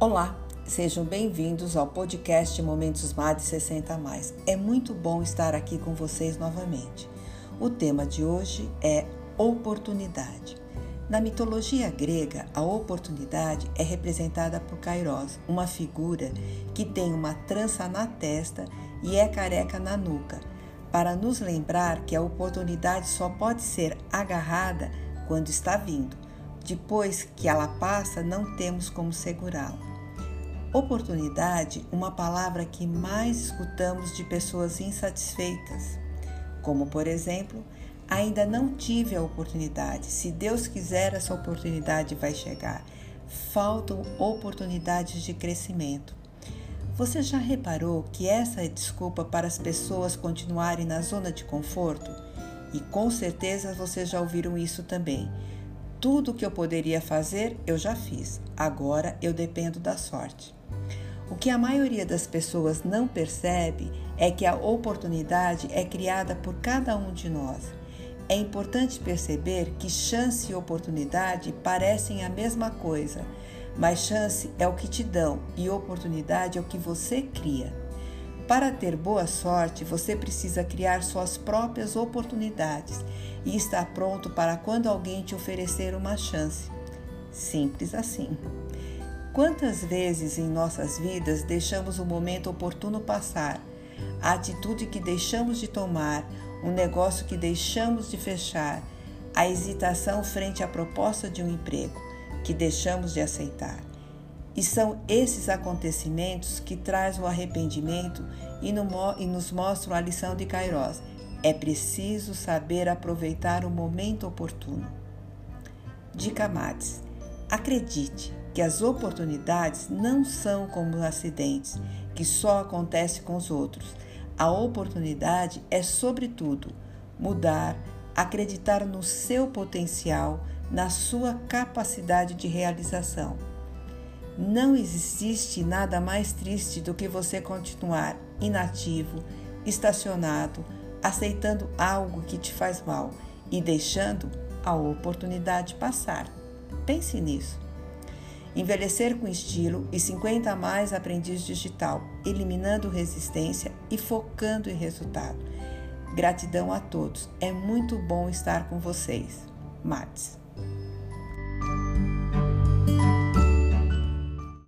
Olá, sejam bem-vindos ao podcast Momentos MAD 60 Mais. É muito bom estar aqui com vocês novamente. O tema de hoje é oportunidade. Na mitologia grega, a oportunidade é representada por Kairos, uma figura que tem uma trança na testa e é careca na nuca, para nos lembrar que a oportunidade só pode ser agarrada quando está vindo. Depois que ela passa, não temos como segurá-la. Oportunidade, uma palavra que mais escutamos de pessoas insatisfeitas, como por exemplo, ainda não tive a oportunidade. Se Deus quiser, essa oportunidade vai chegar. Faltam oportunidades de crescimento. Você já reparou que essa é desculpa para as pessoas continuarem na zona de conforto? E com certeza vocês já ouviram isso também. Tudo o que eu poderia fazer, eu já fiz. Agora eu dependo da sorte. O que a maioria das pessoas não percebe é que a oportunidade é criada por cada um de nós. É importante perceber que chance e oportunidade parecem a mesma coisa, mas chance é o que te dão e oportunidade é o que você cria. Para ter boa sorte, você precisa criar suas próprias oportunidades e estar pronto para quando alguém te oferecer uma chance. Simples assim. Quantas vezes em nossas vidas deixamos o momento oportuno passar, a atitude que deixamos de tomar, um negócio que deixamos de fechar, a hesitação frente à proposta de um emprego que deixamos de aceitar. E são esses acontecimentos que trazem o arrependimento e, nos mostram a lição de Kairos. É preciso saber aproveitar o momento oportuno. Dica Mates. Acredite, que as oportunidades não são como acidentes que só acontecem com os outros. A oportunidade é, sobretudo, mudar, acreditar no seu potencial, na sua capacidade de realização. Não existe nada mais triste do que você continuar inativo, estacionado, aceitando algo que te faz mal e deixando a oportunidade passar. Pense nisso. Envelhecer com estilo e 50 a mais aprendiz digital, eliminando resistência e focando em resultado. Gratidão a todos. É muito bom estar com vocês. Mates.